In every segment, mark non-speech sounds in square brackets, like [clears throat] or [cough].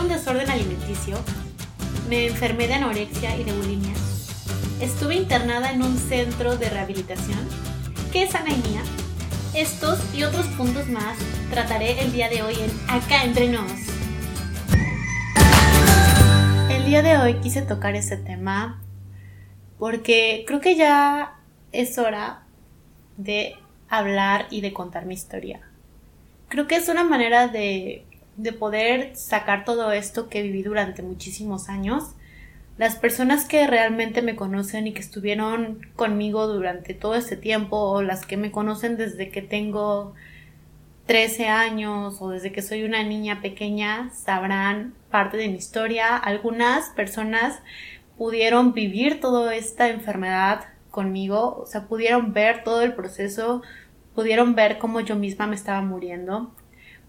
Un desorden alimenticio, me enfermé de anorexia y de bulimia, estuve internada en un centro de rehabilitación, que es anemia. Estos y otros puntos más trataré el día de hoy en Acá Entre Nos. El día de hoy quise tocar ese tema porque creo que ya es hora de hablar y de contar mi historia. Creo que es una manera de, de poder sacar todo esto que viví durante muchísimos años. Las personas que realmente me conocen y que estuvieron conmigo durante todo este tiempo o las que me conocen desde que tengo 13 años o desde que soy una niña pequeña sabrán parte de mi historia. Algunas personas pudieron vivir toda esta enfermedad conmigo, o sea, pudieron ver todo el proceso, pudieron ver cómo yo misma me estaba muriendo,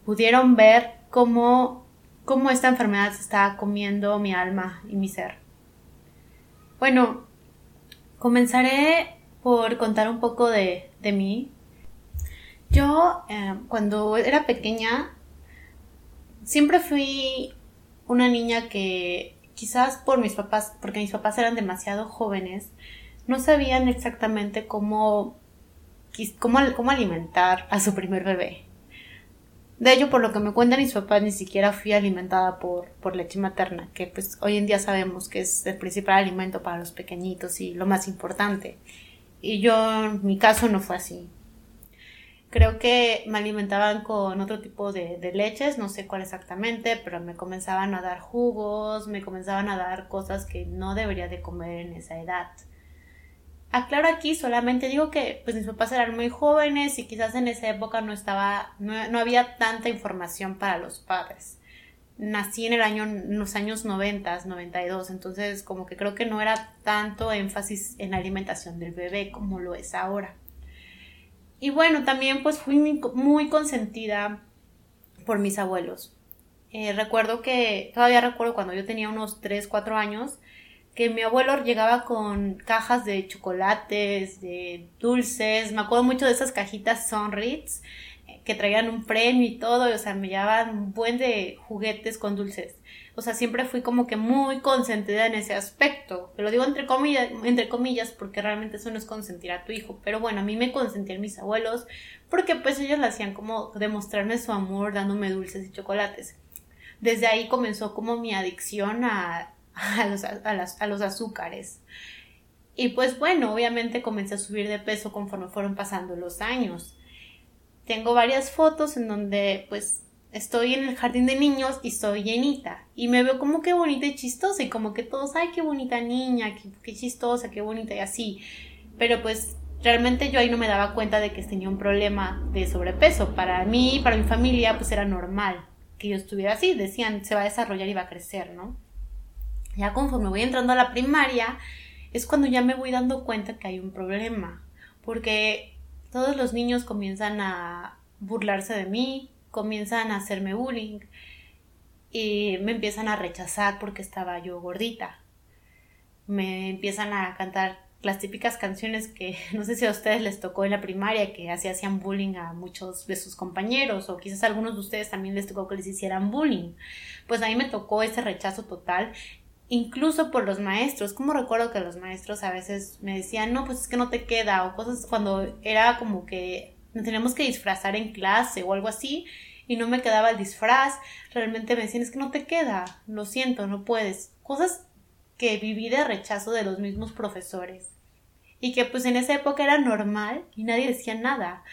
pudieron ver cómo, cómo esta enfermedad se estaba comiendo mi alma y mi ser. Bueno, comenzaré por contar un poco de, de mí. Yo, eh, cuando era pequeña, siempre fui una niña que quizás por mis papás, porque mis papás eran demasiado jóvenes, no sabían exactamente cómo, cómo, cómo alimentar a su primer bebé. De ello, por lo que me cuentan mis papás, ni siquiera fui alimentada por, por leche materna, que pues hoy en día sabemos que es el principal alimento para los pequeñitos y lo más importante. Y yo, en mi caso, no fue así. Creo que me alimentaban con otro tipo de, de, leches, no sé cuál exactamente, pero me comenzaban a dar jugos, me comenzaban a dar cosas que no debería de comer en esa edad. Aclaro aquí, solamente digo que pues mis papás eran muy jóvenes y quizás en esa época no estaba, no, había tanta información para los padres. Nací en el año, los años 90, 92, entonces como que creo que no era tanto énfasis en la alimentación del bebé como lo es ahora. Y bueno, también pues fui muy, consentida por mis abuelos. Eh, recuerdo que, todavía recuerdo cuando yo tenía unos 3, 4 años, que mi abuelo llegaba con cajas de chocolates, de dulces, me acuerdo mucho de esas cajitas Sonritz eh, que traían un premio y todo, o sea, me llevaban un buen de juguetes con dulces. O sea, siempre fui como que muy consentida en ese aspecto. Lo digo entre comillas, entre comillas porque realmente eso no es consentir a tu hijo. Pero bueno, a mí me consentían mis abuelos porque pues ellos lo hacían como demostrarme su amor dándome dulces y chocolates. Desde ahí comenzó como mi adicción a [laughs] a los, a, los azúcares. Y pues bueno, obviamente comencé a subir de peso conforme fueron pasando los años. Tengo varias fotos en donde pues estoy en el jardín de niños y soy llenita. Y me veo como que bonita y chistosa y como que todos, ay, qué bonita niña, qué, qué chistosa, qué bonita y así. Pero pues realmente yo ahí no me daba cuenta de que tenía un problema de sobrepeso. Para mí, para mi familia, pues era normal que yo estuviera así. Decían, se va a desarrollar y va a crecer, ¿no? Ya conforme voy entrando a la primaria, es cuando ya me voy dando cuenta que hay un problema, porque todos los niños comienzan a burlarse de mí, comienzan a hacerme bullying y me empiezan a rechazar porque estaba yo gordita. Me empiezan a cantar las típicas canciones que [laughs] no sé si a ustedes les tocó en la primaria, que así hacían bullying a muchos de sus compañeros, o quizás a algunos de ustedes también les tocó que les hicieran bullying. Pues a mí me tocó ese rechazo total incluso por los maestros. Como recuerdo que los maestros a veces me decían, no, pues es que no te queda, o cosas cuando era como que nos teníamos que disfrazar en clase o algo así, y no me quedaba el disfraz, realmente me decían, es que no te queda, lo siento, no puedes. Cosas que viví de rechazo de los mismos profesores. Y que pues en esa época era normal y nadie decía nada.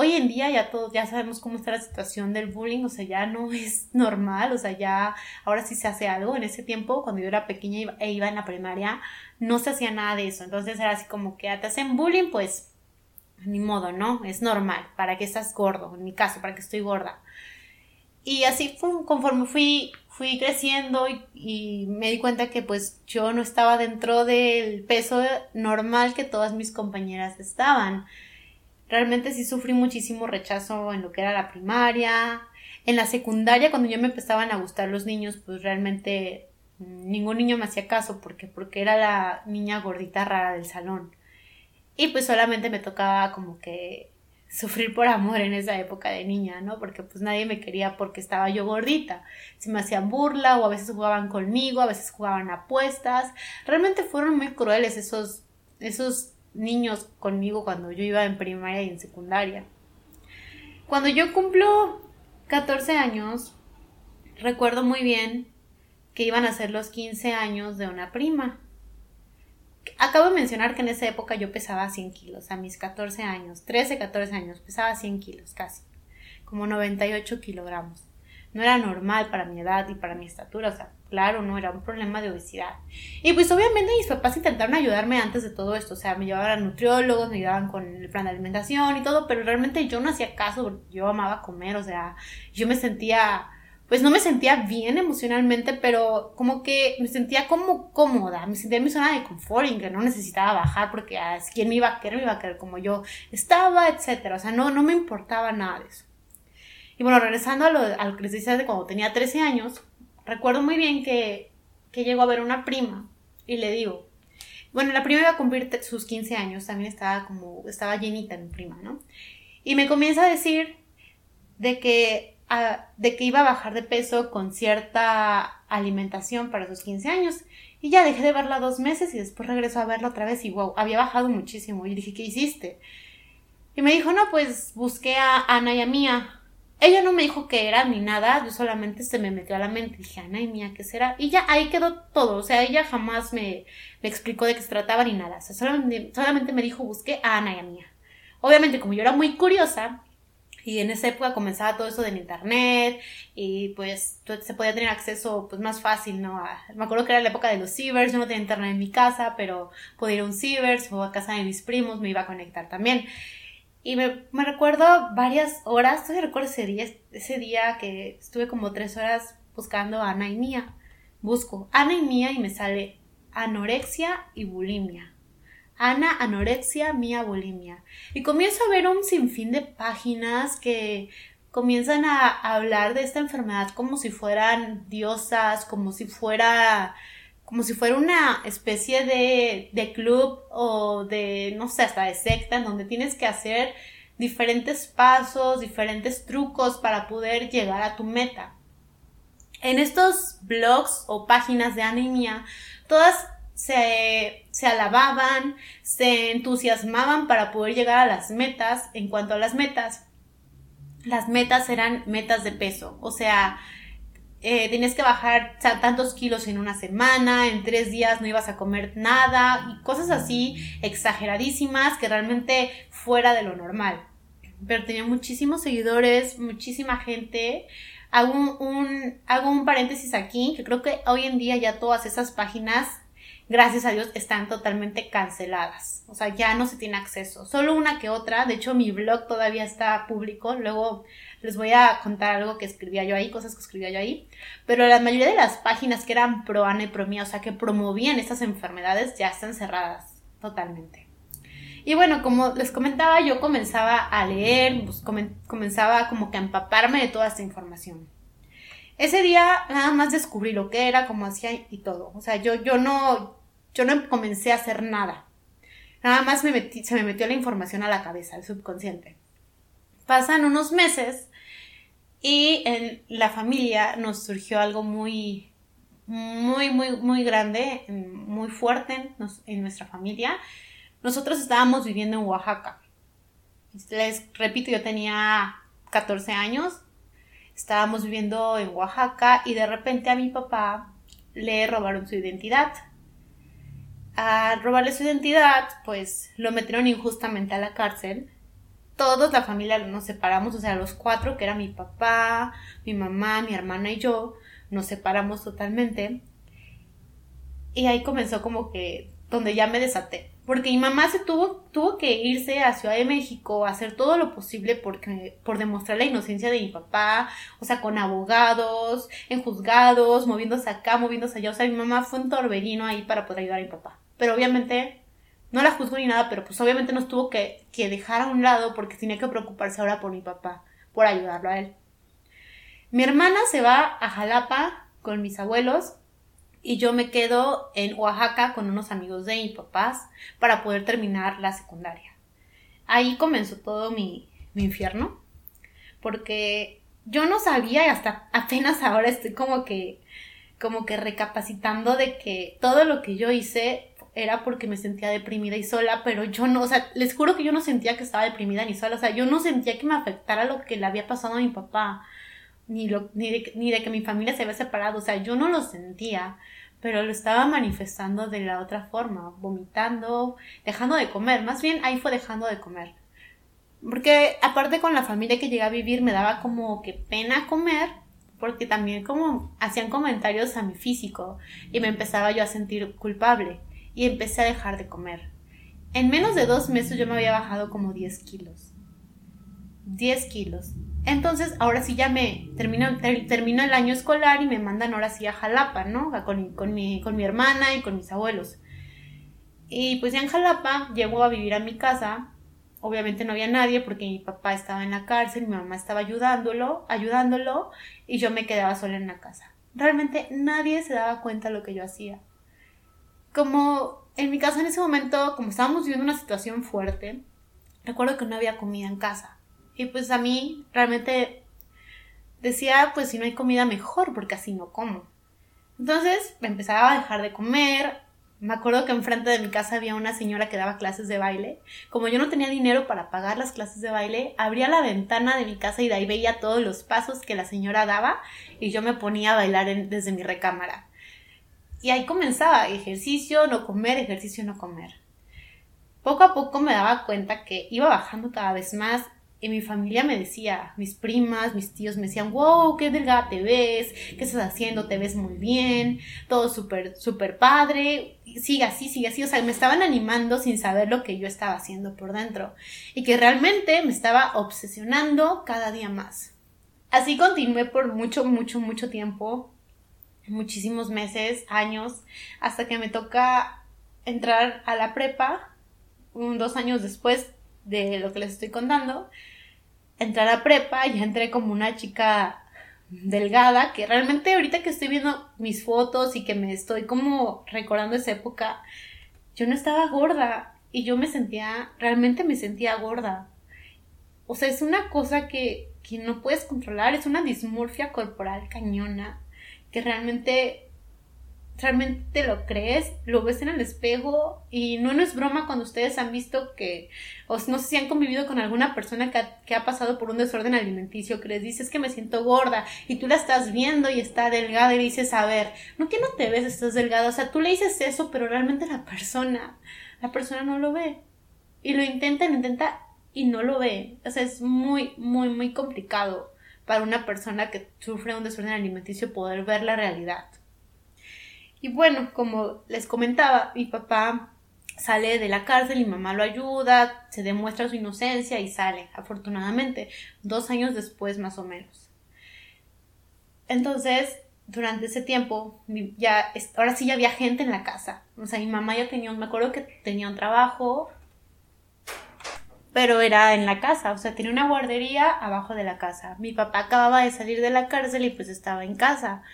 Hoy en día ya todos ya sabemos cómo está la situación del bullying, o sea, ya no [laughs] es normal, o sea, ya ahora sí se hace algo. En ese tiempo, cuando yo era pequeña e iba en la primaria, no se hacía nada de eso. Entonces era así como que ah, te hacen bullying, pues ni modo, ¿no? Es normal, para que estás gordo, en mi caso, para que estoy gorda. Y así fue, conforme fui, fui creciendo y, y, me di cuenta que pues yo no estaba dentro del peso normal que todas mis compañeras estaban. Realmente sí sufrí muchísimo rechazo en lo que era la primaria. En la secundaria, cuando ya me empezaban a gustar los niños, pues realmente mm, ningún niño me hacía caso porque, porque era la niña gordita rara del salón. Y pues solamente me tocaba como que sufrir por amor en esa época de niña, ¿no? Porque pues nadie me quería porque estaba yo gordita. Se me hacían burla o a veces jugaban conmigo, a veces jugaban apuestas. Realmente fueron muy crueles esos, esos niños conmigo cuando yo iba en primaria y en secundaria. Cuando yo cumplo 14 años, recuerdo muy bien que iban a ser los 15 años de una prima. Acabo de mencionar que en esa época yo pesaba 100 kilos, a mis 14 años, 13, 14 años, pesaba 100 kilos casi, como 98 kilogramos. No era normal para mi edad y para mi estatura, o sea, claro, no era un problema de obesidad. Y pues obviamente mis papás intentaron ayudarme antes de todo esto, o sea, me llevaban a nutriólogos, me ayudaban con el plan de alimentación y todo, pero realmente yo no hacía caso, yo amaba comer, o sea, yo me sentía pues no me sentía bien emocionalmente, pero como que me sentía como cómoda, me sentía en mi zona de confort y que no necesitaba bajar porque ah, quien me iba a querer, me iba a querer como yo estaba, etcétera, o sea, no, no me importaba nada de eso. Y bueno, regresando a lo, a que de cuando tenía 13 años, recuerdo muy bien que, que llegó a ver una prima y le digo, bueno, la prima iba a cumplir sus 15 años, también estaba como, estaba llenita mi prima, ¿no? Y me comienza a decir de que de que iba a bajar de peso con cierta alimentación para sus 15 años. Y ya dejé de verla dos meses y después regresó a verla otra vez y wow, había bajado muchísimo. Y dije, ¿qué hiciste? Y me dijo, no, pues busqué a Ana y a Mía. Ella no me dijo qué era ni nada, yo solamente se me metió a la mente. Dije, Ana y Mía, ¿qué será? Y ya ahí quedó todo. O sea, ella jamás me, me explicó de qué se trataba ni nada. O sea, solamente, me dijo, busqué a Ana y a Mía. Obviamente, como yo era muy curiosa, y en esa época comenzaba todo eso del internet y pues se podía tener acceso pues más fácil, ¿no? me acuerdo que era la época de los cibers, yo no tenía internet en mi casa, pero podía ir a un ciber, o a casa de mis primos, me iba a conectar también. Y me, me recuerdo varias horas, todavía recuerdo ese día, ese día que estuve como tres horas buscando a Ana y Mía. Busco Ana y Mía y me sale anorexia y bulimia. Ana Anorexia, Mía Bulimia. Y comienzo a ver un sinfín de páginas que comienzan a hablar de esta enfermedad como si fueran diosas, como si fuera como si fuera una especie de, de club o de, no sé, hasta de secta, en donde tienes que hacer diferentes pasos, diferentes trucos para poder llegar a tu meta. En estos blogs o páginas de anemia, todas se, se alababan, se entusiasmaban para poder llegar a las metas. En cuanto a las metas, las metas eran metas de peso, o sea, eh, tenías que bajar tantos kilos en una semana, en tres días no ibas a comer nada y cosas así exageradísimas que realmente fuera de lo normal. Pero tenía muchísimos seguidores, muchísima gente. Hago un, hago un paréntesis aquí, que creo que hoy en día ya todas esas páginas gracias a Dios, están totalmente canceladas. O sea, ya no se tiene acceso. Solo una que otra. De hecho, mi blog todavía está público. Luego les voy a contar algo que escribía yo ahí, cosas que escribía yo ahí. Pero la mayoría de las páginas que eran pro Ana y pro mía, o sea, que promovían estas enfermedades, ya están cerradas totalmente. Y bueno, como les comentaba, yo comenzaba a leer, pues, comenzaba como que a empaparme de toda esta información. Ese día nada más descubrí lo que era, cómo hacía y todo. O sea, yo, yo no, yo no comencé a hacer nada. Nada más me se me metió la información a la cabeza, al subconsciente. Pasan unos meses y en la familia nos surgió algo muy, muy, muy, muy grande, muy fuerte en, nuestra familia. Nosotros estábamos viviendo en Oaxaca. Les repito, yo tenía 14 años, estábamos viviendo en Oaxaca y de repente a mi papá le robaron su identidad a robarle su identidad, pues lo metieron injustamente a la cárcel. Todos, la familia, nos separamos, o sea, los cuatro, que era mi papá, mi mamá, mi hermana y yo, nos separamos totalmente. Y ahí comenzó como que, donde ya me desaté. Porque mi mamá se tuvo, tuvo que irse a Ciudad de México a hacer todo lo posible porque, por demostrar la inocencia de mi papá, o sea, con abogados, en juzgados, moviéndose acá, moviéndose allá. O sea, mi mamá fue un torbellino ahí para poder ayudar a mi papá pero obviamente no la juzgo ni nada, pero pues obviamente nos tuvo que, que dejar a un lado porque tenía que preocuparse ahora por mi papá, por ayudarlo a él. Mi hermana se va a Jalapa con mis abuelos y yo me quedo en Oaxaca con unos amigos de mis papás para poder terminar la secundaria. Ahí comenzó todo mi, mi infierno, porque yo no sabía y hasta apenas ahora estoy como que, como que recapacitando de que todo lo que yo hice era porque me sentía deprimida y sola, pero yo no, o sea, les juro que yo no sentía que estaba deprimida ni sola, o sea, yo no sentía que me afectara lo que le había pasado a mi papá, ni, lo, ni, de, ni de que mi familia se había separado, o sea, yo no lo sentía, pero lo estaba manifestando de la otra forma, vomitando, dejando de comer, más bien ahí fue dejando de comer. Porque aparte con la familia que llegué a vivir me daba como que pena comer, porque también como hacían comentarios a mi físico y me empezaba yo a sentir culpable y empecé a dejar de comer. En menos de dos meses yo me había bajado como 10 kilos. 10 kilos. Entonces, ahora sí ya me termino, termino el año escolar y me mandan ahora sí a Jalapa, ¿no? Con, con, mi, con mi hermana y con mis abuelos. Y pues ya en Jalapa llego a vivir a mi casa obviamente no había nadie porque mi papá estaba en la cárcel, mi mamá estaba ayudándolo, ayudándolo y yo me quedaba sola en la casa. Realmente nadie se daba cuenta de lo que yo hacía. Como en mi casa en ese momento, como estábamos viviendo una situación fuerte, recuerdo que no había comida en casa. Y pues a mí realmente decía, pues si no hay comida mejor, porque así no como. Entonces me empezaba a dejar de comer, me acuerdo que enfrente de mi casa había una señora que daba clases de baile. Como yo no tenía dinero para pagar las clases de baile, abría la ventana de mi casa y de ahí veía todos los pasos que la señora daba y yo me ponía a bailar desde mi recámara. Y ahí comenzaba ejercicio, no comer, ejercicio, no comer. Poco a poco me daba cuenta que iba bajando cada vez más y mi familia me decía, mis primas, mis tíos me decían, wow, qué delgada te ves, qué estás haciendo, te ves muy bien, todo súper, súper padre, sigue así, sigue así, o sea, me estaban animando sin saber lo que yo estaba haciendo por dentro y que realmente me estaba obsesionando cada día más. Así continué por mucho, mucho, mucho tiempo, muchísimos meses, años, hasta que me toca entrar a la prepa, dos años después de lo que les estoy contando, entrar a prepa, ya entré como una chica delgada, que realmente ahorita que estoy viendo mis fotos y que me estoy como recordando esa época, yo no estaba gorda y yo me sentía, realmente me sentía gorda. O sea, es una cosa que, que no puedes controlar, es una dismorfia corporal cañona, que realmente realmente lo crees, lo ves en el espejo y no, no es broma cuando ustedes han visto que, o no sé si han convivido con alguna persona que ha, que ha pasado por un desorden alimenticio, que les dices que me siento gorda y tú la estás viendo y está delgada y dices, a ver, no que no te ves, estás delgada, o sea, tú le dices eso, pero realmente la persona, la persona no lo ve. Y lo intenta, lo intenta y no lo ve, o sea, es muy, muy, muy complicado para una persona que sufre un desorden alimenticio poder ver la realidad. Y bueno, como les comentaba, mi papá sale de la cárcel, y mamá lo ayuda, se demuestra su inocencia y sale, afortunadamente, dos años después más o menos. Entonces, durante ese tiempo, ya, ahora sí ya había gente en la casa. O sea, mi mamá ya tenía, me acuerdo que tenía un trabajo, pero era en la casa, o sea, tenía una guardería abajo de la casa. Mi papá acababa de salir de la cárcel y pues estaba en casa.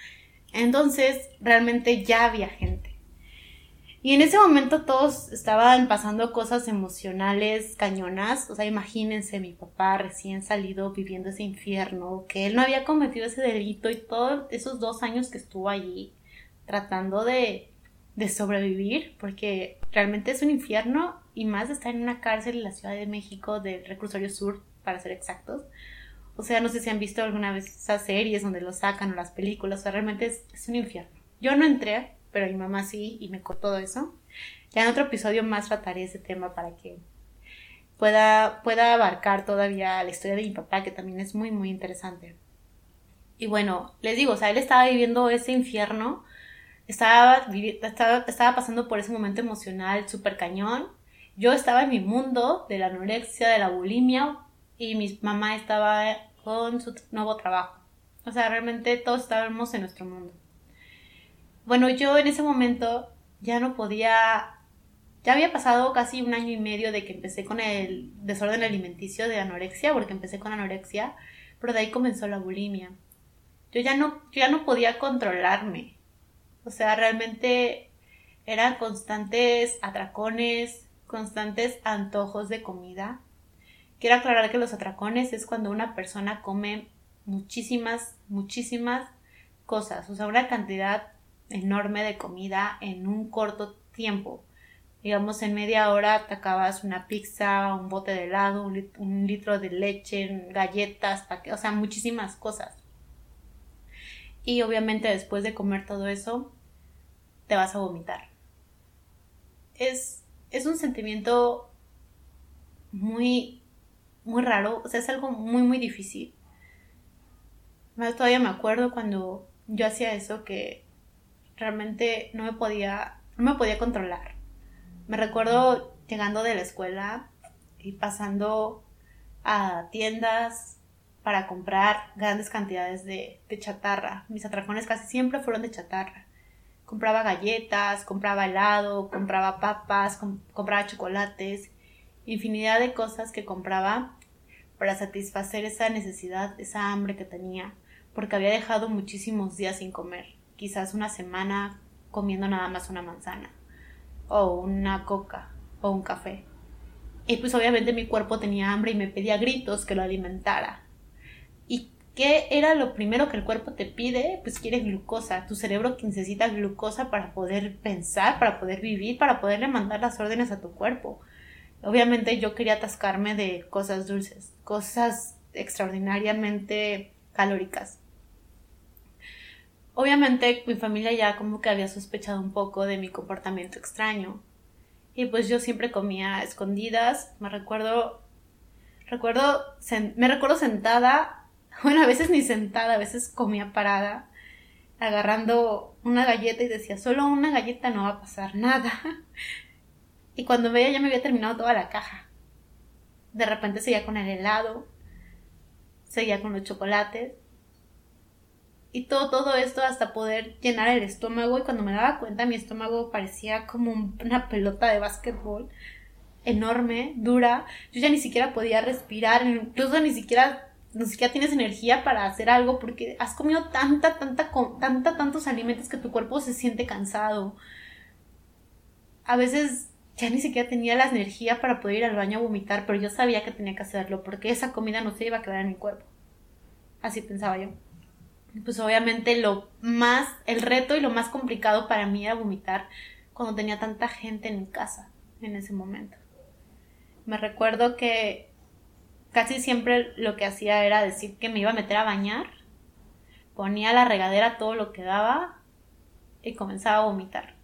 Entonces, realmente ya había gente. Y en ese momento todos estaban pasando cosas emocionales cañonas. O sea, imagínense mi papá recién salido viviendo ese infierno, que él no había cometido ese delito y todos esos dos años que estuvo allí tratando de, de sobrevivir, porque realmente es un infierno y más de estar en una cárcel en la Ciudad de México del Reclusorio Sur, para ser exactos. O sea, no sé si han visto alguna vez esas series donde lo sacan o las películas, o sea, realmente es, un infierno. Yo no entré, pero mi mamá sí y me contó eso. Ya en otro episodio más trataré ese tema para que pueda, pueda abarcar todavía la historia de mi papá, que también es muy, muy interesante. Y bueno, les digo, o sea, él estaba viviendo ese infierno, estaba, estaba, estaba pasando por ese momento emocional súper cañón. Yo estaba en mi mundo de la anorexia, de la bulimia, y mi mamá estaba con su nuevo trabajo. O sea, realmente todos estábamos en nuestro mundo. Bueno, yo en ese momento ya no podía, ya había pasado casi un año y medio de que empecé con el desorden alimenticio de anorexia, porque empecé con anorexia, pero de ahí comenzó la bulimia. Yo ya no, yo ya no podía controlarme. O sea, realmente eran constantes atracones, constantes antojos de comida quiero aclarar que los atracones es cuando una persona come muchísimas, muchísimas cosas, o sea, una cantidad enorme de comida en un corto tiempo. Digamos, en media hora te acabas una pizza, un bote de helado, un, litro de leche, galletas, o sea, muchísimas cosas. Y obviamente después de comer todo eso, te vas a vomitar. Es, es un sentimiento muy, muy raro, o sea, es algo muy, muy difícil. Todavía me acuerdo cuando yo hacía eso que realmente no me podía, no me podía controlar. Me recuerdo llegando de la escuela y pasando a tiendas para comprar grandes cantidades de, chatarra. Mis atracones casi siempre fueron de chatarra. Compraba galletas, compraba helado, compraba papas, compraba chocolates, infinidad de cosas que compraba para satisfacer esa necesidad, esa hambre que tenía, porque había dejado muchísimos días sin comer, quizás una semana comiendo nada más una manzana, o una coca, o un café. Y pues obviamente mi cuerpo tenía hambre y me pedía gritos que lo alimentara. ¿Y qué era lo primero que el cuerpo te pide? Pues quiere glucosa. Tu cerebro necesita glucosa para poder pensar, para poder vivir, para poderle mandar las órdenes a tu cuerpo. Obviamente yo quería atascarme de cosas dulces, cosas extraordinariamente calóricas. Obviamente mi familia ya como que había sospechado un poco de mi comportamiento extraño. Y pues yo siempre comía escondidas. Me recuerdo recuerdo me recuerdo sentada [laughs] bueno, a veces ni sentada, a veces comía parada, agarrando una galleta y decía, solo una galleta no va a pasar nada. [laughs] Y cuando veía ya me había terminado toda la caja. De repente seguía con el helado, seguía con los chocolates. Y todo, todo esto hasta poder llenar el estómago. Y cuando me daba cuenta, mi estómago parecía como una pelota de básquetbol enorme, dura. Yo ya ni siquiera podía respirar, incluso ni siquiera ni siquiera tienes energía para hacer algo porque has comido tanta, tanta, tanta, tantos alimentos que tu cuerpo se siente cansado. A veces ya ni siquiera tenía la energía para poder ir al baño a vomitar, pero yo sabía que tenía que hacerlo porque esa comida no se iba a quedar en mi cuerpo. Así pensaba yo. Pues obviamente lo más, el reto y lo más complicado para mí era vomitar cuando tenía tanta gente en mi casa en ese momento. Me recuerdo que casi siempre lo que hacía era decir que me iba a meter a bañar, ponía la regadera todo lo que daba y comenzaba a vomitar.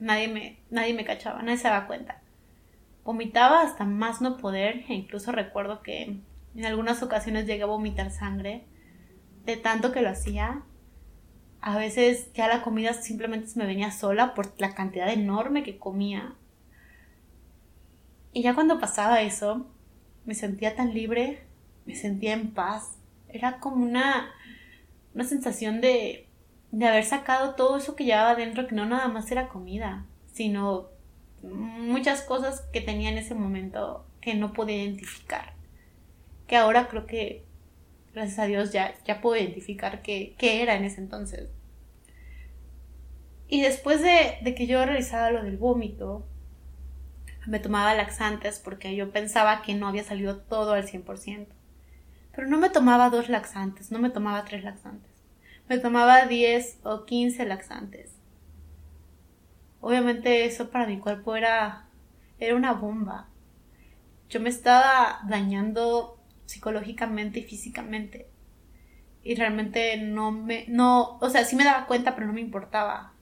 Nadie me, nadie me cachaba, nadie se daba cuenta. Vomitaba hasta más no poder e incluso recuerdo que en algunas ocasiones llegué a vomitar sangre de tanto que lo hacía. A veces ya la comida simplemente me venía sola por la cantidad enorme que comía. Y ya cuando pasaba eso, me sentía tan libre, me sentía en paz. Era como una, una sensación de, de haber sacado todo eso que llevaba dentro, que no nada más era comida, sino muchas cosas que tenía en ese momento que no podía identificar. Que ahora creo que, gracias a Dios, ya, ya puedo identificar qué, qué era en ese entonces. Y después de, de que yo realizaba lo del vómito, me tomaba laxantes porque yo pensaba que no había salido todo al 100%. Pero no me tomaba dos laxantes, no me tomaba tres laxantes. Me tomaba 10 o 15 laxantes. Obviamente eso para mi cuerpo era era una bomba. Yo me estaba dañando psicológicamente y físicamente. Y realmente no me no, o sea, sí me daba cuenta, pero no me importaba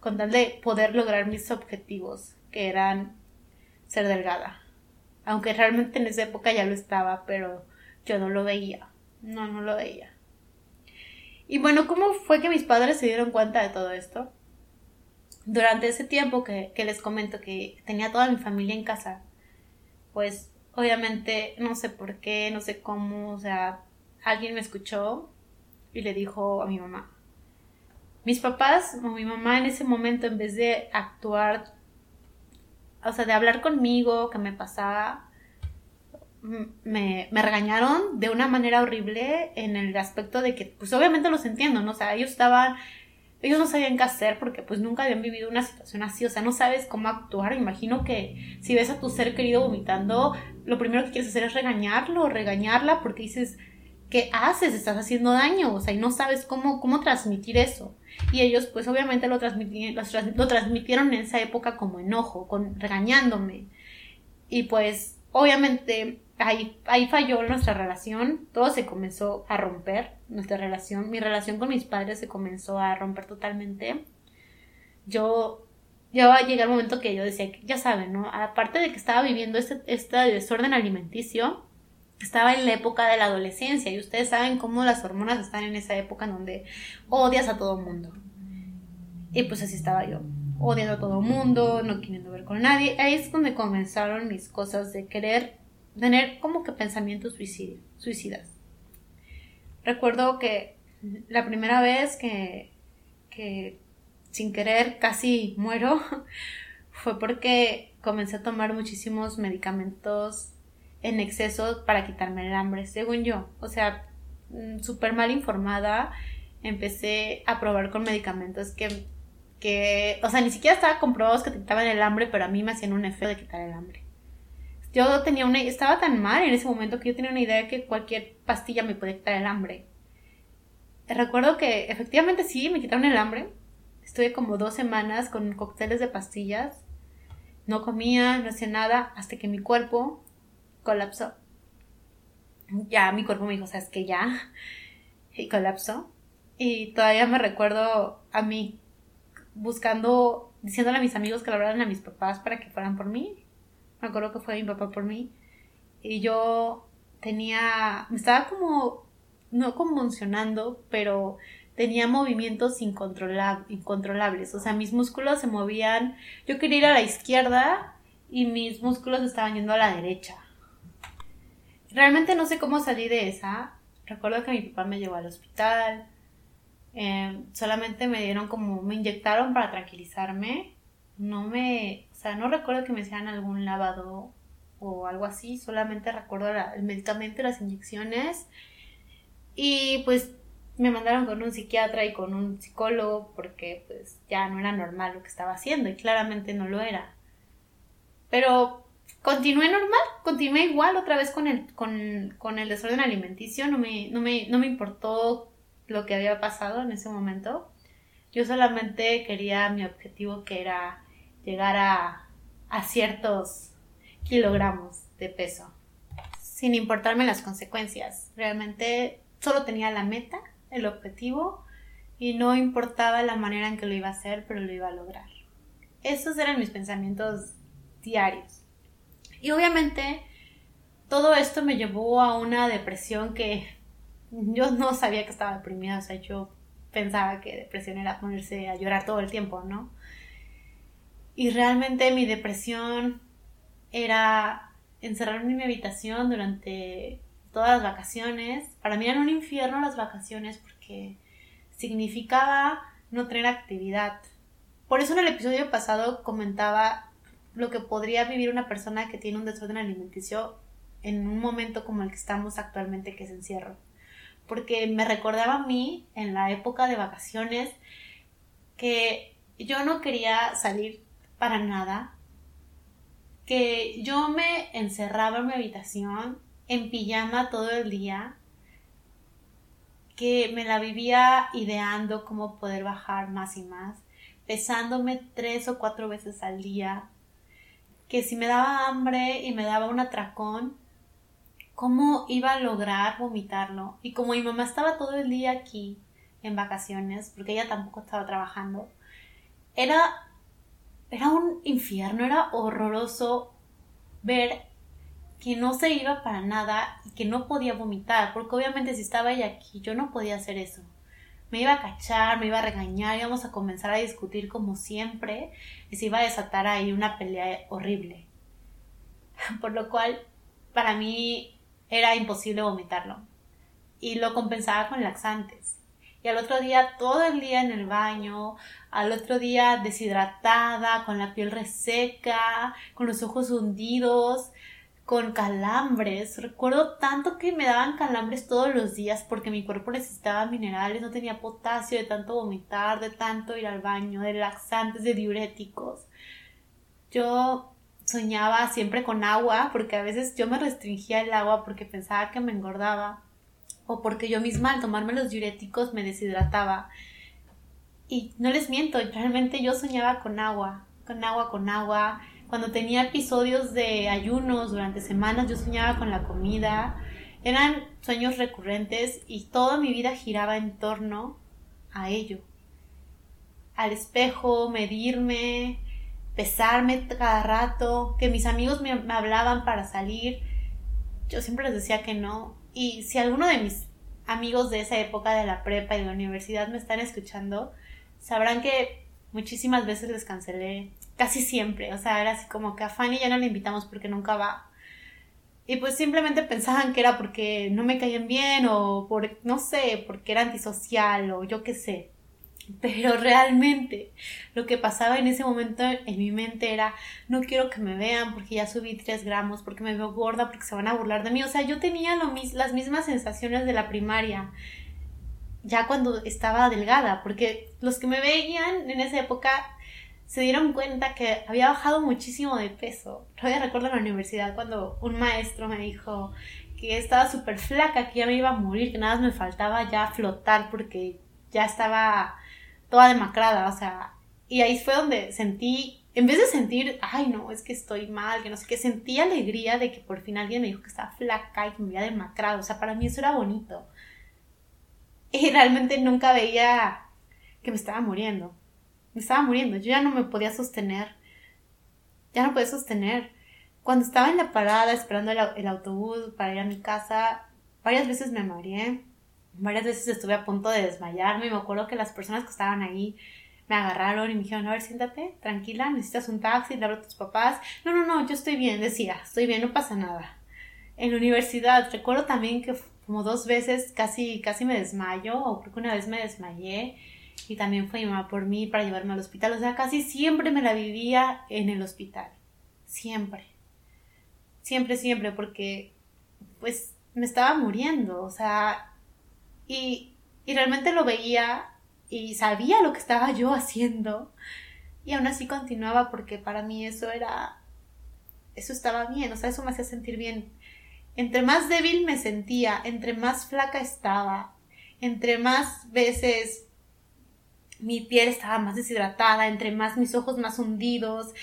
con tal de poder lograr mis objetivos, que eran ser delgada. Aunque realmente en esa época ya lo estaba, pero yo no lo veía. No, no lo veía. Y bueno, ¿cómo fue que mis padres se dieron cuenta de todo esto? Durante ese tiempo que, que les comento que tenía toda mi familia en casa, pues obviamente no sé por qué, no sé cómo, o sea, alguien me escuchó y le dijo a mi mamá. Mis papás o mi mamá en ese momento, en vez de actuar o sea, de hablar conmigo, que me pasaba, me, me, regañaron de una manera horrible en el aspecto de que, pues obviamente los entiendo, ¿no? O sea, ellos estaban ellos no sabían qué hacer porque pues nunca habían vivido una situación así, o sea, no sabes cómo actuar. Imagino que si ves a tu ser querido vomitando, lo primero que quieres hacer es regañarlo o regañarla porque dices, ¿qué haces? Estás haciendo daño, o sea, y no sabes cómo, cómo transmitir eso. Y ellos pues obviamente lo, lo transmitieron en esa época como enojo, con, regañándome. Y pues obviamente ahí, ahí falló nuestra relación, todo se comenzó a romper, nuestra relación, mi relación con mis padres se comenzó a romper totalmente. Yo, ya llegué al momento que yo decía, ya saben, ¿no? Aparte de que estaba viviendo este, este desorden alimenticio, estaba en la época de la adolescencia y ustedes saben cómo las hormonas están en esa época en donde odias a todo mundo. Y pues así estaba yo, odiando a todo mundo, no queriendo ver con nadie. Ahí es donde comenzaron mis cosas de querer tener como que pensamientos suicidas. Recuerdo que la primera vez que, que sin querer casi muero [laughs] fue porque comencé a tomar muchísimos medicamentos en exceso para quitarme el hambre, según yo. O sea, mm, súper mal informada, empecé a probar con medicamentos que, que, o sea, ni siquiera estaba comprobados que te quitaban el hambre, pero a mí me hacían un efecto de quitar el hambre. Yo tenía una, estaba tan mal en ese momento que yo tenía una idea de que cualquier pastilla me podía quitar el hambre. Recuerdo que efectivamente sí, me quitaron el hambre. Estuve como dos semanas con cócteles de pastillas. No comía, no hacía nada, hasta que mi cuerpo colapsó. Ya mi cuerpo me dijo, ¿sabes que Ya. Y colapsó. Y todavía me recuerdo a mí buscando, diciéndole a mis amigos que le hablaran a mis papás para que fueran por mí. Me acuerdo que fue mi papá por mí. Y yo tenía, me estaba como, no convulsionando, pero tenía movimientos incontrolables. O sea, mis músculos se movían. Yo quería ir a la izquierda y mis músculos estaban yendo a la derecha. Realmente no sé cómo salí de esa. Recuerdo que mi papá me llevó al hospital. Em, solamente me dieron como, me inyectaron para tranquilizarme. No me, o sea, no recuerdo que me hicieran algún lavado o algo así. Solamente recuerdo el medicamento, las inyecciones. Y pues me mandaron con un psiquiatra y con un psicólogo porque pues ya no era normal lo que estaba haciendo y claramente no lo era. Pero continué normal, continué igual otra vez con el, con, el desorden alimenticio, no me, no, me, no me importó lo que había pasado en ese momento. Yo solamente quería mi objetivo que era llegar a, a ciertos kilogramos de peso, sin importarme las consecuencias. Realmente solo tenía la meta, el objetivo, y no importaba la manera en que lo iba a hacer, pero lo iba a lograr. Esos eran mis pensamientos diarios. Y obviamente todo esto me llevó a una depresión que yo no sabía que estaba deprimida, o sea, yo pensaba que depresión era ponerse a llorar todo el tiempo, ¿no? Y realmente mi depresión era encerrarme en mi habitación durante todas las vacaciones. Para mí eran un infierno las vacaciones porque significaba no tener actividad. Por eso en el episodio pasado comentaba lo que podría vivir una persona que tiene un desorden alimenticio en un momento como el que estamos actualmente, que es encierro. Porque me recordaba a mí, en la época de vacaciones, que yo no quería salir para nada, que yo me encerraba en mi habitación en pijama todo el día, que me la vivía ideando cómo poder bajar más y más, pesándome tres o cuatro veces al día, que si me daba hambre y me daba un atracón, ¿cómo iba a lograr vomitarlo? Y como mi mamá estaba todo el día aquí en vacaciones, porque ella tampoco estaba trabajando, era, era un infierno, era horroroso ver que no se iba para nada y que no podía vomitar, porque obviamente si estaba ella aquí, yo no podía hacer eso me iba a cachar, me iba a regañar, íbamos a comenzar a discutir como siempre y se iba a desatar ahí una pelea horrible. [laughs] Por lo cual, para mí era imposible vomitarlo. Y lo compensaba con laxantes. Y al otro día, todo el día en el baño, al otro día deshidratada, con la piel reseca, con los ojos hundidos, con calambres. Recuerdo tanto que me daban calambres todos los días porque mi cuerpo necesitaba minerales, no tenía potasio de tanto vomitar, de tanto ir al baño, de laxantes, de diuréticos. Yo soñaba siempre con agua porque a veces yo me restringía el agua porque pensaba que me engordaba o porque yo misma al tomarme los diuréticos me deshidrataba. Y no les miento, realmente yo soñaba con agua, con agua, con agua. Cuando tenía episodios de ayunos durante semanas, yo soñaba con la comida. Eran sueños recurrentes y toda mi vida giraba en torno a ello. Al espejo, medirme, pesarme cada rato, que mis amigos me, hablaban para salir. Yo siempre les decía que no. Y si alguno de mis amigos de esa época de la prepa y de la universidad me están escuchando, sabrán que muchísimas veces les cancelé, casi siempre, o sea, era así como que a Fanny ya no la invitamos porque nunca va. Y pues simplemente pensaban que era porque no me caían bien o por, no sé, porque era antisocial o yo qué sé. Pero realmente lo que pasaba en ese momento en mi mente era, no quiero que me vean porque ya subí 3 gramos, porque me veo gorda, porque se van a burlar de mí. O sea, yo tenía lo las mismas sensaciones de la primaria, ya cuando estaba delgada, porque los que me veían en esa época se dieron cuenta que había bajado muchísimo de peso. Todavía recuerdo en la universidad cuando un maestro me dijo que estaba súper flaca, que ya me iba a morir, que nada más me faltaba ya flotar porque ya estaba toda demacrada, o sea, y ahí fue donde sentí, en vez de sentir, ay no, es que estoy mal, que no sé qué, sentí alegría de que por fin alguien me dijo que estaba flaca y que me había demacrado, o sea, para mí eso era bonito. [laughs] Y realmente nunca veía que me estaba muriendo, me estaba muriendo, yo ya no me podía sostener, ya no podía sostener. Cuando estaba en la parada esperando el, autobús para ir a mi casa, varias veces me mareé varias veces estuve a punto de desmayarme y me acuerdo que las personas que estaban ahí me agarraron y me dijeron, a ver, siéntate, tranquila, necesitas un taxi, le a tus papás. No, no, no, yo estoy bien, decía, estoy bien, no pasa nada. En la universidad, recuerdo también que como dos veces casi, casi me desmayo, o creo que una vez me desmayé, y también fue mi mamá por mí para llevarme al hospital. O sea, casi siempre me la vivía en el hospital. Siempre. Siempre, siempre, porque pues me estaba muriendo. O sea, y, realmente lo veía y sabía lo que estaba yo haciendo. Y aún así continuaba porque para mí eso era, eso estaba bien, o sea, eso me hacía sentir bien. Entre más débil me sentía, entre más flaca estaba, entre más veces mi piel estaba más deshidratada, entre más mis ojos más hundidos,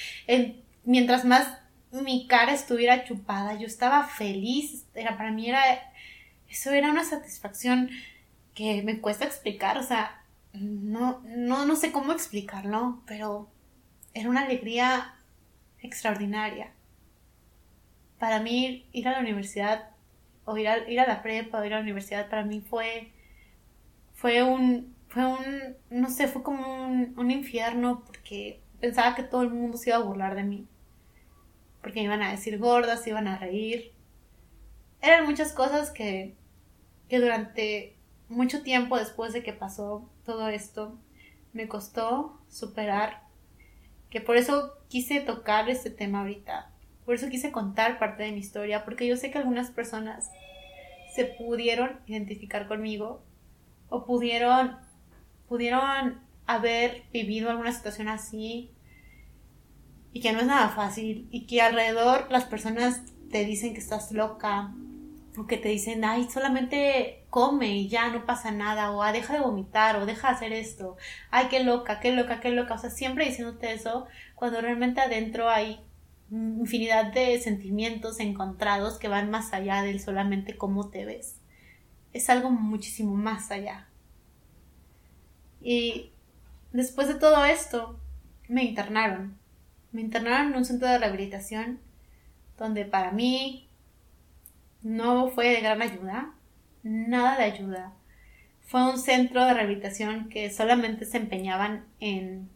mientras más mi cara estuviera chupada, yo estaba feliz, era para mí era eso era una satisfacción que me cuesta explicar, o sea, no, no, no sé cómo explicarlo, pero era una alegría extraordinaria. Para mí ir a la universidad o ir a, ir a la prepa o ir a la universidad para mí fue fue un fue un no sé fue como un, un infierno porque pensaba que todo el mundo se iba a burlar de mí. Porque me iban a decir gordas se iban a reír. Eran muchas cosas que que durante mucho tiempo después de que pasó todo esto, me costó superar, que por eso quise tocar este tema ahorita, por eso quise contar parte de mi historia, porque yo sé que algunas personas se pudieron identificar conmigo o pudieron pudieron haber vivido alguna situación así y que no es nada fácil y que alrededor las personas te dicen que estás loca o que te dicen, ay, solamente come y ya no pasa nada, o ah, deja de vomitar, o deja de hacer esto, ay, qué loca, qué loca, qué loca, o sea, siempre diciéndote eso, cuando realmente adentro hay infinidad de sentimientos encontrados que van más allá del solamente cómo te ves. Es algo muchísimo más allá. Y después de todo esto, me internaron. Me internaron en un centro de rehabilitación donde para mí no fue de gran ayuda, nada de ayuda. Fue un centro de rehabilitación que solamente se empeñaban en,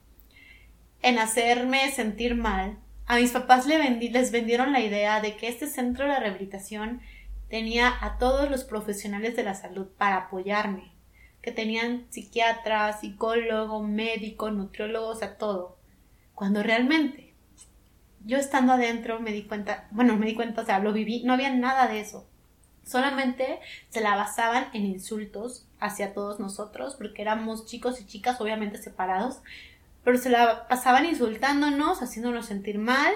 en hacerme sentir mal. A mis papás les vendieron la idea de que este centro de rehabilitación tenía a todos los profesionales de la salud para apoyarme, que tenían psiquiatras, psicólogo, médico, nutriólogos, a todo, cuando realmente yo estando adentro me di cuenta, bueno, me di cuenta, o sea, lo viví, no había nada de eso. Solamente se la basaban en insultos hacia todos nosotros, porque éramos chicos y chicas obviamente separados, pero se la pasaban insultándonos, haciéndonos sentir mal,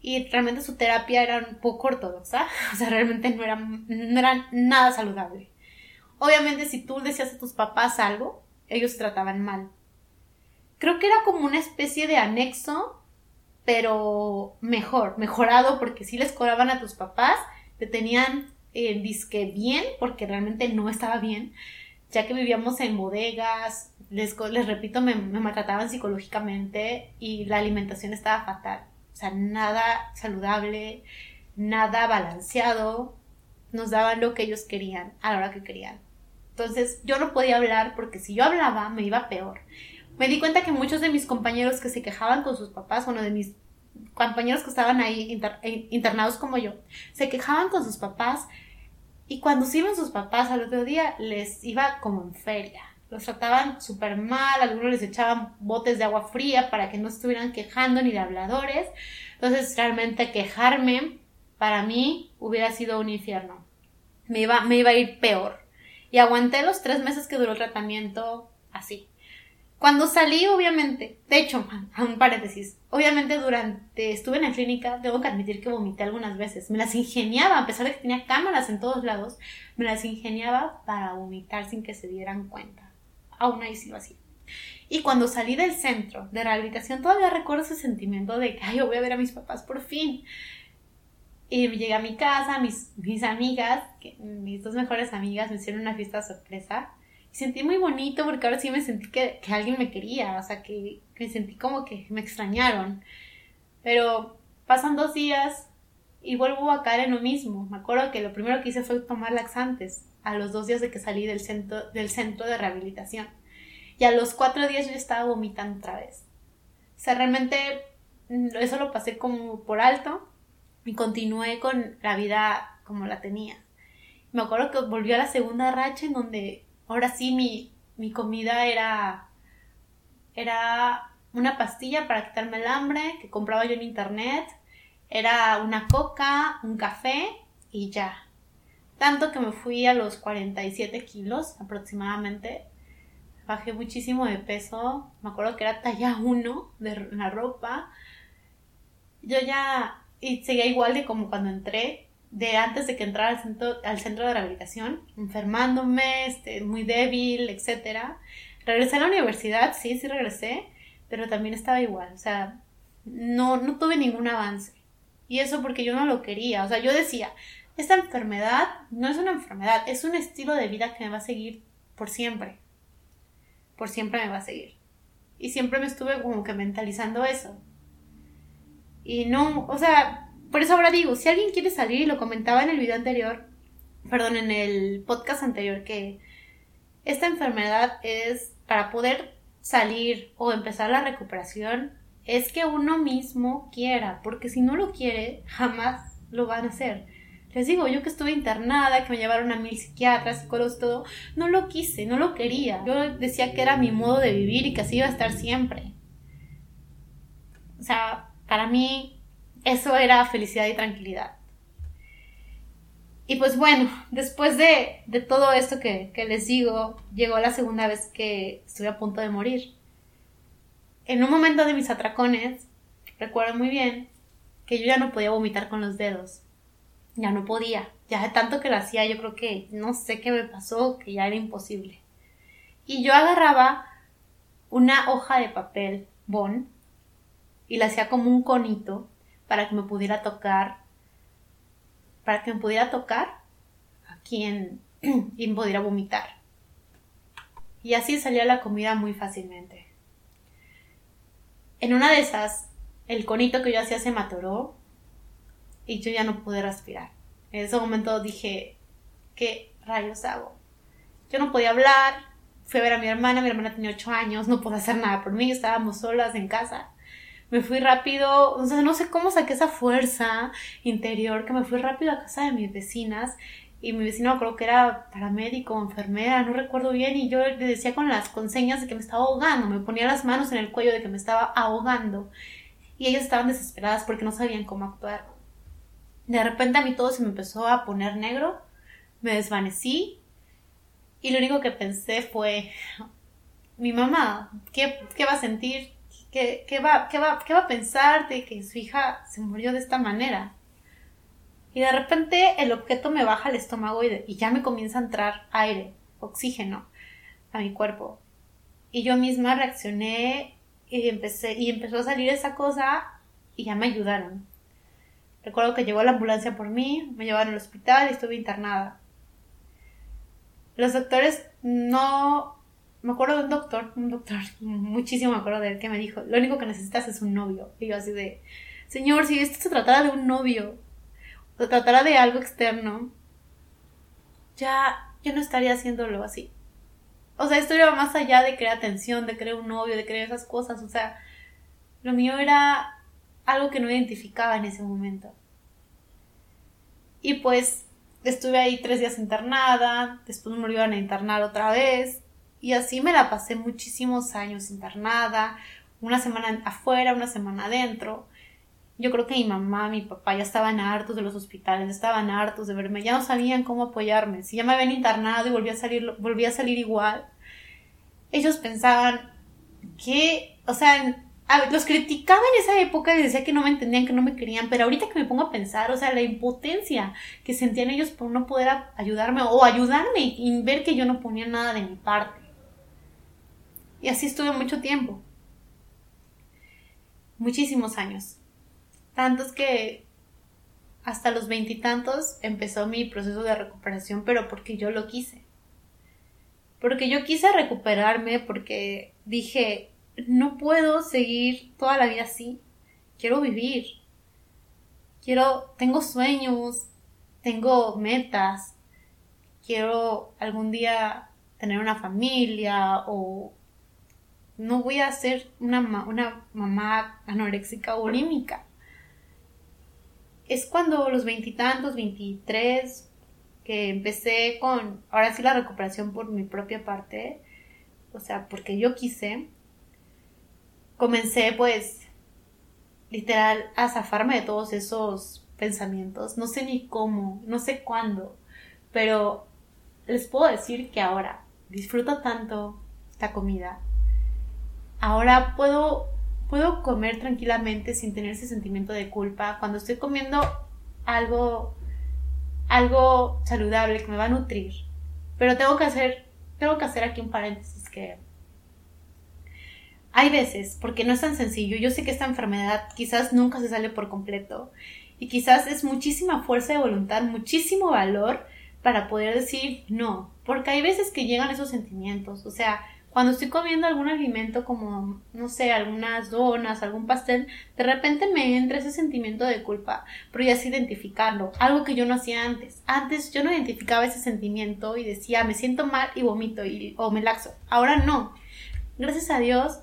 y realmente su terapia era un poco ortodoxa, [laughs] o sea, realmente no era, no era nada saludable. Obviamente si tú decías a tus papás algo, ellos trataban mal. Creo que era como una especie de anexo, pero mejor, mejorado, porque si les cobraban a tus papás, te tenían eh, disque bien, porque realmente no estaba bien, ya que vivíamos en bodegas, les, les repito, me, me maltrataban psicológicamente y la alimentación estaba fatal. O sea, nada saludable, nada balanceado, nos daban lo que ellos querían a la hora que querían. Entonces yo no podía hablar porque si yo hablaba me iba peor. Me di cuenta que muchos de mis compañeros que se quejaban con sus papás, bueno, de mis compañeros que estaban ahí eh, internados como yo, se quejaban con sus papás y cuando se iban sus papás al otro día les iba como en feria. Los trataban súper mal, algunos les echaban botes de agua fría para que no estuvieran quejando ni de habladores. Entonces realmente quejarme para mí hubiera sido un infierno. Me iba, me iba a ir peor. Y aguanté los tres meses que duró el tratamiento así. Cuando salí, obviamente, de hecho, [laughs] un paréntesis, obviamente durante, estuve en la clínica, tengo que admitir que vomité algunas veces. Me las ingeniaba, a pesar de que tenía cámaras en todos lados, me las ingeniaba para vomitar sin que se dieran cuenta. Aún ahí sí lo. Y cuando salí del centro de rehabilitación, todavía recuerdo ese sentimiento de que, ay, yo voy a ver a mis papás por fin. Y llegué a mi casa, mis, mis amigas, mis dos mejores amigas me hicieron una fiesta sorpresa. Y sentí muy bonito porque ahora sí me sentí que, que alguien me quería, o sea, que, me sentí como que me extrañaron. Pero pasan dos días y vuelvo a caer en lo mismo. Me acuerdo que lo primero que hice fue tomar laxantes a los dos días de que salí del centro, del centro de rehabilitación. Y a los cuatro días yo estaba vomitando otra vez. O sea, realmente mm, eso lo pasé como por alto y continué con la vida como la tenía. Me acuerdo que volvió a la segunda racha en donde ahora sí mi, mi comida era era una pastilla para quitarme el hambre que compraba yo en internet, era una coca, un café y ya. Tanto que me fui a los 47 kilos aproximadamente. Bajé muchísimo de peso. Me acuerdo que era talla 1 de la ropa. Yo ya y seguía igual de como cuando entré, de antes de que entrara al centro, al centro de rehabilitación, enfermándome, este, muy débil, etcétera. Regresé a la universidad, sí, sí regresé, pero también estaba igual, o sea, no, no tuve ningún avance. Y eso porque yo no lo quería, o sea, yo decía, esta enfermedad no es una enfermedad, es un estilo de vida que me va a seguir por siempre. Por siempre me va a seguir. Y siempre me estuve como que mentalizando eso. Y no, o sea, por eso ahora digo, si alguien quiere salir, y lo comentaba en el video anterior, perdón, en el podcast anterior, que esta enfermedad es para poder salir o empezar la recuperación, es que uno mismo quiera, porque si no lo quiere, jamás lo van a hacer. Les digo, yo que estuve internada, que me llevaron a mil psiquiatras, psicólogos, todo, no lo quise, no lo quería. Yo decía que era mi modo de vivir y que así iba a estar siempre. O sea, para mí eso era felicidad y tranquilidad. Y pues bueno, después de, todo esto que, que, les digo, llegó la segunda vez que estuve a punto de morir. En un momento de mis atracones, recuerdo muy bien que yo ya no podía vomitar con los dedos. Ya no podía. Ya tanto que lo hacía, yo creo que no sé qué me pasó, que ya era imposible. Y yo agarraba una hoja de papel bon y la hacía como un conito para que me pudiera tocar, para que me pudiera tocar aquí en, [clears throat] y pudiera vomitar. Y así salía la comida muy fácilmente. En una de esas, el conito que yo hacía se me atoró y yo ya no pude respirar. En ese momento dije, ¿qué rayos hago? Yo no podía hablar, fui a ver a mi hermana, mi hermana tenía 8 años, no podía hacer nada por mí, estábamos solas en casa me fui rápido, o no sé cómo saqué esa fuerza interior, que me fui rápido a casa de mis vecinas y mi vecino creo que era paramédico enfermera, no recuerdo bien, y yo le decía con las conseñas de que me estaba ahogando, me ponía las manos en el cuello de que me estaba ahogando. y ellas estaban desesperadas porque no sabían cómo actuar. De repente a mí todo se me empezó a poner negro, me desvanecí y lo único que pensé fue, mi mamá, ¿qué, qué va a sentir? ¿Qué, qué, va, qué, va, ¿Qué va a pensar de que su hija se murió de esta manera? Y de repente el objeto me baja al estómago y, y ya me comienza a entrar aire, oxígeno a mi cuerpo. Y yo misma reaccioné y empecé y empezó a salir esa cosa y ya me ayudaron. Recuerdo que llegó la ambulancia por mí, me llevaron al hospital y estuve internada. Los doctores no me acuerdo de un doctor, un doctor, [laughs] muchísimo me acuerdo de él que me dijo, lo único que necesitas es un novio. Y yo así de, señor, si esto se tratara de un novio, se tratara de algo externo, ya yo no estaría haciéndolo así. O sea, esto iba más allá de crear atención, de crear un novio, de crear esas cosas. O sea, lo mío era algo que no identificaba en ese momento. Y pues estuve ahí tres días internada, después me volvieron a internar otra vez. Y así me la pasé muchísimos años internada, una semana afuera, una semana adentro. Yo creo que mi mamá, mi papá ya estaban hartos de los hospitales, estaban hartos de verme, ya no sabían cómo apoyarme. Si ya me habían internado y volví a salir, volví a salir igual, ellos pensaban que, o sea, los criticaba en esa época y decía que no me entendían, que no me querían, pero ahorita que me pongo a pensar, o sea, la impotencia que sentían ellos por no poder ayudarme o ayudarme y ver que yo no ponía nada de mi parte. Y así estuve mucho tiempo. Muchísimos años. Tantos que hasta los veintitantos empezó mi proceso de recuperación, pero porque yo lo quise. Porque yo quise recuperarme, porque dije, no puedo seguir toda la vida así. Quiero vivir. Quiero, tengo sueños, tengo metas. Quiero algún día tener una familia o no voy a ser una, una mamá anoréxica o bulímica es cuando los veintitantos, veintitrés, que empecé con, ahora sí la recuperación por mi propia parte, o sea, porque yo quise, comencé pues literal a zafarme de todos esos pensamientos, no sé ni cómo, no sé cuándo, pero les puedo decir que ahora disfruto tanto la comida, ahora puedo puedo comer tranquilamente sin tener ese sentimiento de culpa. Cuando estoy comiendo algo algo saludable que me va a nutrir. Pero tengo que hacer tengo que hacer aquí un paréntesis que hay veces, porque no es tan sencillo, yo sé que esta enfermedad quizás nunca se sale por completo y quizás es muchísima fuerza de voluntad, muchísimo valor para poder decir no, porque hay veces que llegan esos sentimientos, o sea, cuando estoy comiendo algún alimento como, no sé, algunas donas, algún pastel, de repente me entra ese sentimiento de culpa, pero ya sé identificarlo, algo que yo no hacía antes. Antes yo no identificaba ese sentimiento y decía, me siento mal y vomito y, o me laxo. Ahora no. Gracias a Dios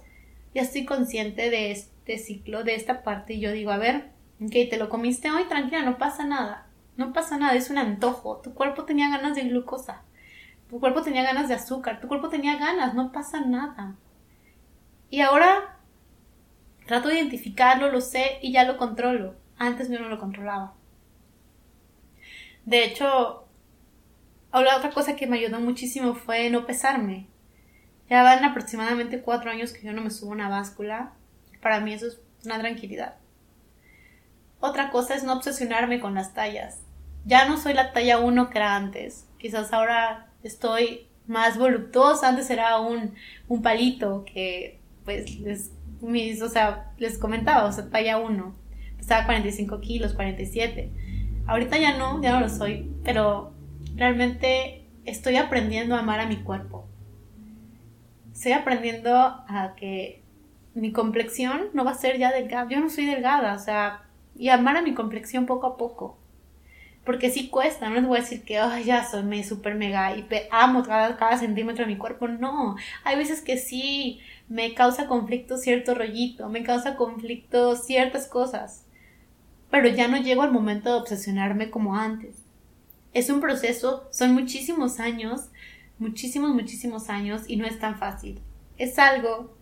ya estoy consciente de este ciclo, de esta parte y yo digo, a ver, ok, te lo comiste hoy, tranquila, no pasa nada. No pasa nada, es un antojo. Tu cuerpo tenía ganas de glucosa tu cuerpo tenía ganas de azúcar, tu cuerpo tenía ganas, no pasa nada. Y ahora trato de identificarlo, lo sé y ya lo controlo. Antes yo no lo controlaba. De hecho, la otra cosa que me ayudó muchísimo fue no pesarme. Ya van aproximadamente cuatro años que yo no me subo una báscula. Para mí eso es una tranquilidad. Otra cosa es no obsesionarme con las tallas. Ya no soy la talla 1 que era antes. Quizás ahora estoy más voluptuosa. Antes era un, un palito que, pues, les, mis, o sea, les comentaba, o sea, talla 1. Pesaba 45 kilos, 47. Ahorita ya no, ya no lo soy, pero realmente estoy aprendiendo a amar a mi cuerpo. Estoy aprendiendo a que mi complexión no va a ser ya delgada. Yo no soy delgada, o sea, y amar a mi complexión poco a poco. Porque sí cuesta, no les voy a decir que oh, ya soy me super mega y amo cada, cada centímetro de mi cuerpo. No, hay veces que sí me causa conflicto cierto rollito, me causa conflicto ciertas cosas. Pero ya no llego al momento de obsesionarme como antes. Es un proceso, son muchísimos años, muchísimos, muchísimos años y no es tan fácil. Es algo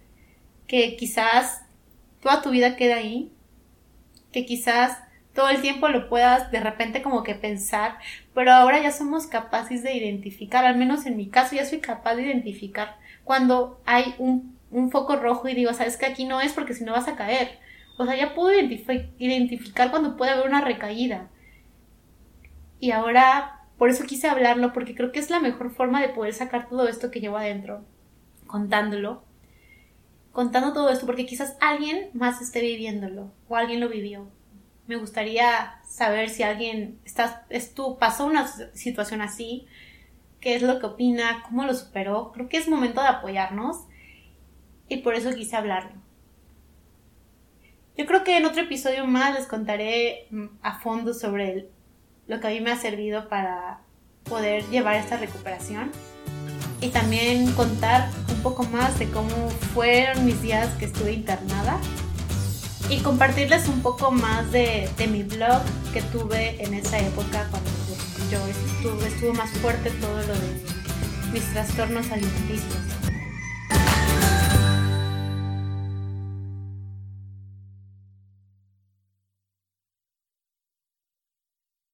que quizás toda tu vida queda ahí, que quizás todo el tiempo lo puedas de repente como que pensar, pero ahora ya somos capaces de identificar, al menos en mi caso ya soy capaz de identificar cuando hay un, un foco rojo y digo, sabes que aquí no es porque si no vas a caer. O sea, ya puedo identificar cuando puede haber una recaída. Y ahora, por eso quise hablarlo, porque creo que es la mejor forma de poder sacar todo esto que llevo adentro, contándolo. Contando todo esto, porque quizás alguien más esté viviéndolo, o alguien lo vivió. Me gustaría saber si alguien está, pasó una situación así, qué es lo que opina, cómo lo superó. Creo que es momento de apoyarnos y por eso quise hablarlo. Yo creo que en otro episodio más les contaré mm, a fondo sobre lo que a mí me ha servido para poder llevar esta recuperación y también contar un poco más de cómo fueron mis días que estuve internada y compartirles un poco más de, mi blog que tuve en esa época cuando yo estuve, estuvo más fuerte todo lo de mis trastornos alimenticios.